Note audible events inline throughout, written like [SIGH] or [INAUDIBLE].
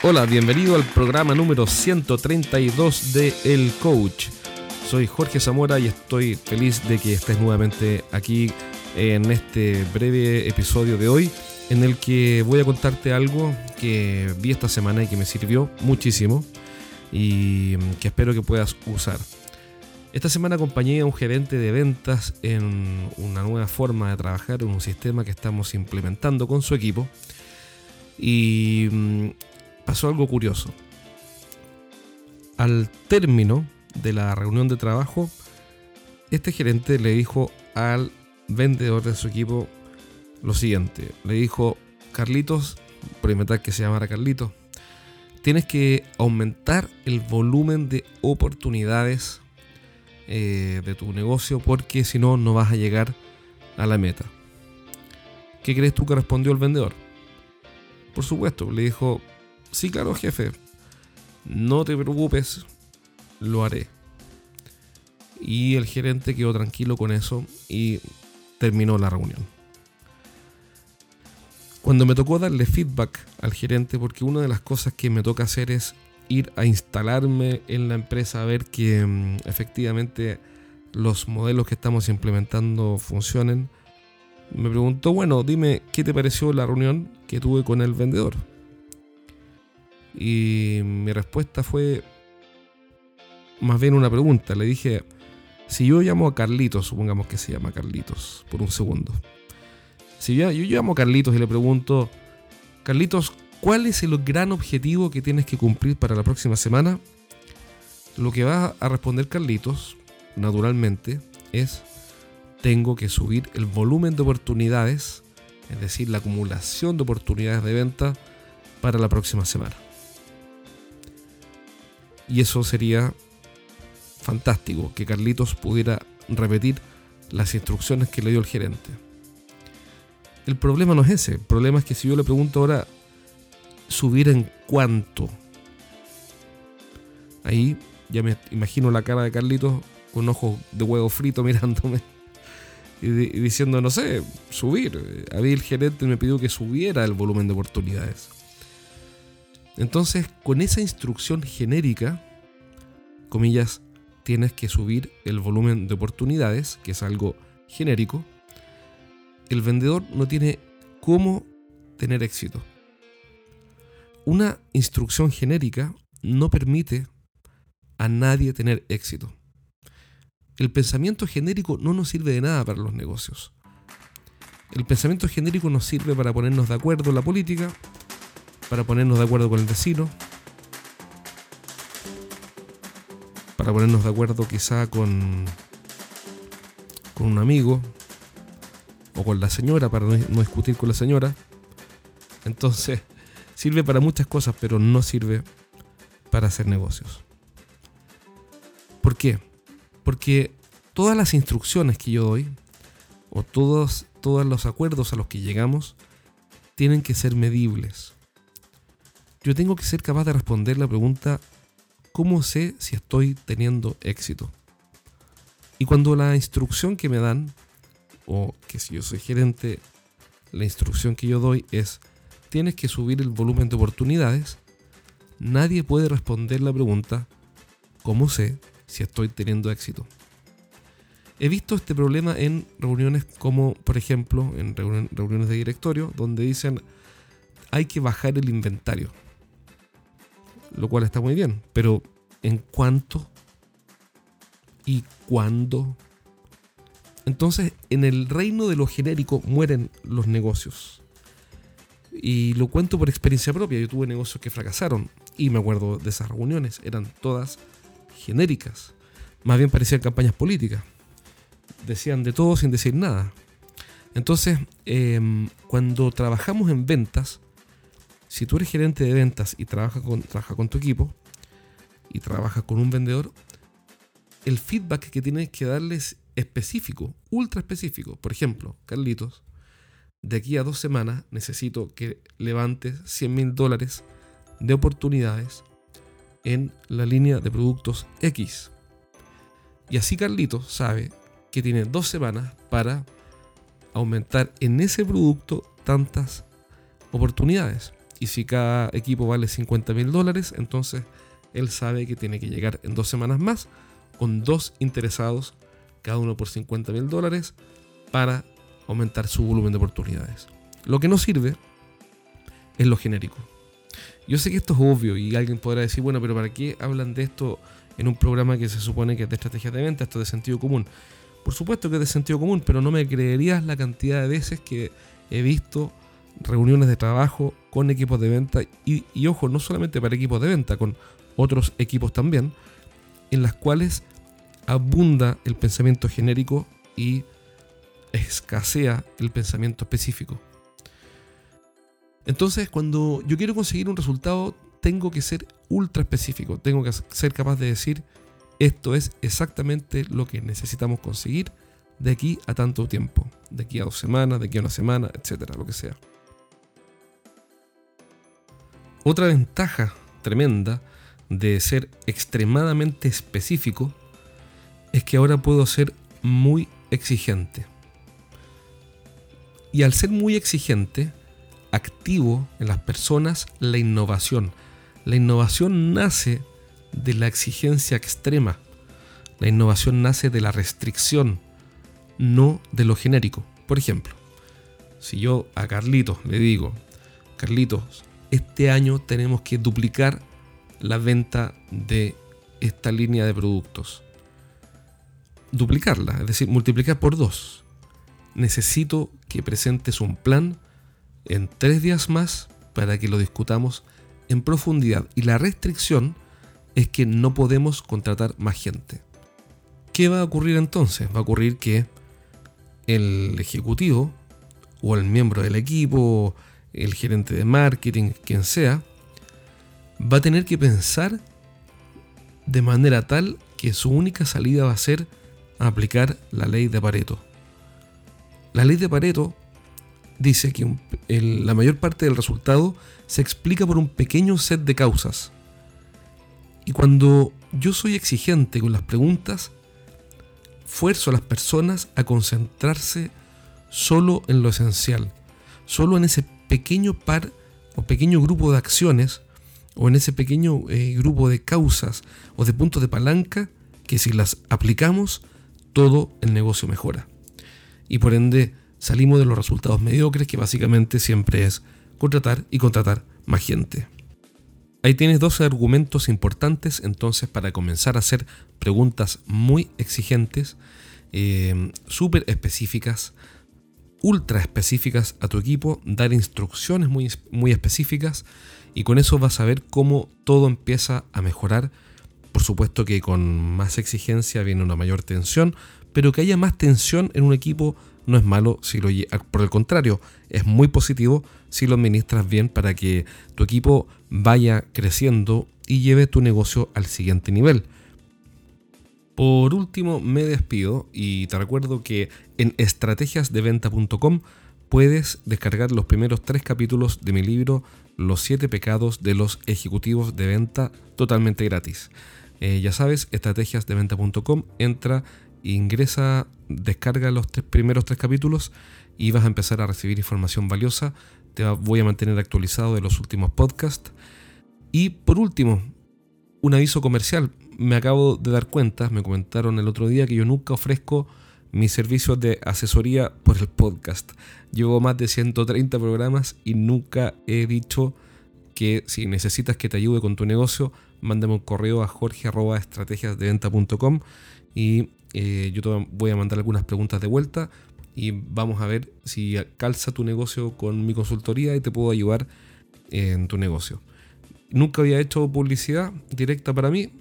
Hola, bienvenido al programa número 132 de El Coach. Soy Jorge Zamora y estoy feliz de que estés nuevamente aquí en este breve episodio de hoy en el que voy a contarte algo que vi esta semana y que me sirvió muchísimo y que espero que puedas usar. Esta semana acompañé a un gerente de ventas en una nueva forma de trabajar, en un sistema que estamos implementando con su equipo. Y mm, pasó algo curioso. Al término de la reunión de trabajo, este gerente le dijo al vendedor de su equipo lo siguiente. Le dijo, Carlitos, por inventar que se llamara Carlitos, tienes que aumentar el volumen de oportunidades eh, de tu negocio porque si no, no vas a llegar a la meta. ¿Qué crees tú que respondió el vendedor? Por supuesto, le dijo, sí, claro, jefe, no te preocupes, lo haré. Y el gerente quedó tranquilo con eso y terminó la reunión. Cuando me tocó darle feedback al gerente, porque una de las cosas que me toca hacer es ir a instalarme en la empresa a ver que mm, efectivamente los modelos que estamos implementando funcionen, me preguntó, bueno, dime qué te pareció la reunión que tuve con el vendedor. Y mi respuesta fue más bien una pregunta. Le dije, si yo llamo a Carlitos, supongamos que se llama Carlitos, por un segundo. Si yo, yo llamo a Carlitos y le pregunto, Carlitos, ¿cuál es el gran objetivo que tienes que cumplir para la próxima semana? Lo que va a responder Carlitos, naturalmente, es, tengo que subir el volumen de oportunidades, es decir, la acumulación de oportunidades de venta para la próxima semana. Y eso sería fantástico que Carlitos pudiera repetir las instrucciones que le dio el gerente. El problema no es ese, el problema es que si yo le pregunto ahora subir en cuánto, ahí ya me imagino la cara de Carlitos con ojos de huevo frito [LAUGHS] mirándome y, diciendo, no sé, subir. A mí el gerente me pidió que subiera el volumen de oportunidades. Entonces, con esa instrucción genérica, comillas, tienes que subir el volumen de oportunidades, que es algo genérico, el vendedor no tiene cómo tener éxito. Una instrucción genérica no permite a nadie tener éxito. El pensamiento genérico no nos sirve de nada para los negocios. El pensamiento genérico nos sirve para ponernos de acuerdo en la política, para ponernos de acuerdo con el vecino, para ponernos de acuerdo quizá con, con un amigo o con la señora, para no, discutir con la señora. Entonces, [LAUGHS] sirve para muchas cosas, pero no sirve para hacer negocios. ¿Por qué? Porque todas las instrucciones que yo doy, o todos, todos los acuerdos a los que llegamos, tienen que ser medibles. Yo tengo que ser capaz de responder la pregunta ¿cómo sé si estoy teniendo éxito? Y cuando la instrucción que me dan, o que si yo soy gerente, la instrucción que yo doy es, tienes que subir el volumen de oportunidades, nadie puede responder la pregunta, ¿cómo sé si estoy teniendo éxito? He visto este problema en reuniones como, por ejemplo, en reuniones de directorio, donde dicen, hay que bajar el inventario lo cual está muy bien, pero ¿en cuánto? ¿Y cuándo? Entonces, en el reino de lo genérico mueren los negocios. Y lo cuento por experiencia propia. Yo tuve negocios que fracasaron y me acuerdo de esas reuniones. Eran todas genéricas. Más bien parecían campañas políticas. Decían de todo sin decir nada. Entonces, em, cuando trabajamos en ventas, si tú eres gerente de ventas y trabajas con, trabaja con tu equipo y trabajas con un vendedor, el feedback que tienes que darles específico, ultra específico. Por ejemplo, Carlitos, de aquí a dos semanas necesito que levantes 100 mil dólares de oportunidades en la línea de productos X. Y así Carlitos sabe que tiene dos semanas para aumentar en ese producto tantas oportunidades. Y si cada equipo vale 50 mil dólares, entonces él sabe que tiene que llegar en dos semanas más con dos interesados, cada uno por 50 mil dólares, para aumentar su volumen de oportunidades. Lo que no sirve es lo genérico. Yo sé que esto es obvio y alguien podrá decir, bueno, pero ¿para qué hablan de esto en un programa que se supone que es de estrategias de venta? Esto es de sentido común. Por supuesto que es de sentido común, pero no me creerías la cantidad de veces que he visto reuniones de trabajo con equipos de venta y, ojo, no solamente para equipos de venta, con otros equipos también, en las cuales abunda el pensamiento genérico y escasea el pensamiento específico. Entonces, cuando yo quiero conseguir un resultado, tengo que ser ultra específico, tengo que ser capaz de decir, esto es exactamente lo que necesitamos conseguir de aquí a tanto tiempo, de aquí a dos semanas, de aquí a una semana, etcétera, lo que sea. Otra ventaja tremenda de ser extremadamente específico es que ahora puedo ser muy exigente. Y al ser muy exigente, activo en las personas la innovación. La innovación nace de la exigencia extrema. La innovación nace de la restricción, no de lo genérico. Por ejemplo, si yo a Carlitos le digo, Carlitos, este año tenemos que duplicar la venta de esta línea de productos. Duplicarla, es decir, multiplicar por dos. Necesito que presentes un plan en tres días más para que lo discutamos en profundidad. Y la restricción es que no podemos contratar más gente. ¿Qué va a ocurrir entonces? Va a ocurrir que el ejecutivo o el miembro del equipo, el gerente de marketing, quien sea, va a tener que pensar de manera tal que su única salida va a ser aplicar la ley de Pareto. La ley de Pareto dice que la mayor parte del resultado se explica por un pequeño set de causas. Y cuando yo soy exigente con las preguntas, fuerzo a las personas a concentrarse solo en lo esencial, solo en ese pequeño par o pequeño grupo de acciones o en ese pequeño eh, grupo de causas o de puntos de palanca que si las aplicamos, todo el negocio mejora. Y por ende salimos de los resultados mediocres que básicamente siempre es contratar y contratar más gente. Ahí tienes dos argumentos importantes entonces para comenzar a hacer preguntas muy exigentes, eh, súper específicas, ultra específicas a tu equipo, dar instrucciones muy, muy específicas y con eso vas a ver cómo todo empieza a mejorar. Por supuesto que con más exigencia viene una mayor tensión, pero que haya más tensión en un equipo no es malo si lo por el contrario, es muy positivo si lo administras bien para que tu equipo vaya creciendo y lleve tu negocio al siguiente nivel. Por último, me despido y te recuerdo que en estrategiasdeventa.com puedes descargar los primeros tres capítulos de mi libro Los siete pecados de los ejecutivos de venta totalmente gratis. Eh, ya sabes, estrategiasdeventa.com, entra, ingresa, descarga los tres, primeros tres capítulos y vas a empezar a recibir información valiosa. Te voy a mantener actualizado de los últimos podcasts. Y por último, un aviso comercial me acabo de dar cuenta, me comentaron el otro día que yo nunca ofrezco mis servicios de asesoría por el podcast. Llevo más de 130 programas y nunca he dicho que si necesitas que te ayude con tu negocio, mándame un correo a jorge.estrategiasdeventa.com y eh, yo te voy a mandar algunas preguntas de vuelta y vamos a ver si calza tu negocio con mi consultoría y te puedo ayudar en tu negocio. Nunca había hecho publicidad directa para mí,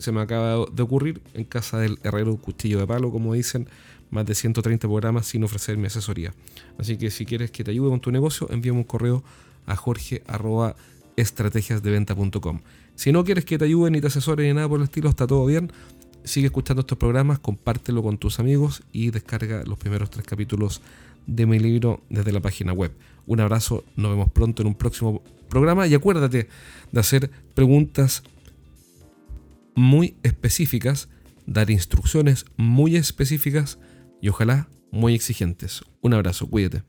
se me acaba de ocurrir en casa del herrero cuchillo de palo, como dicen, más de 130 programas sin ofrecer mi asesoría. Así que si quieres que te ayude con tu negocio, envíame un correo a jorge.estrategiasdeventa.com. Si no quieres que te ayude ni te asesore ni nada por el estilo, está todo bien. Sigue escuchando estos programas, compártelo con tus amigos y descarga los primeros tres capítulos de mi libro desde la página web. Un abrazo, nos vemos pronto en un próximo programa y acuérdate de hacer preguntas muy específicas, dar instrucciones muy específicas y ojalá muy exigentes. Un abrazo, cuídate.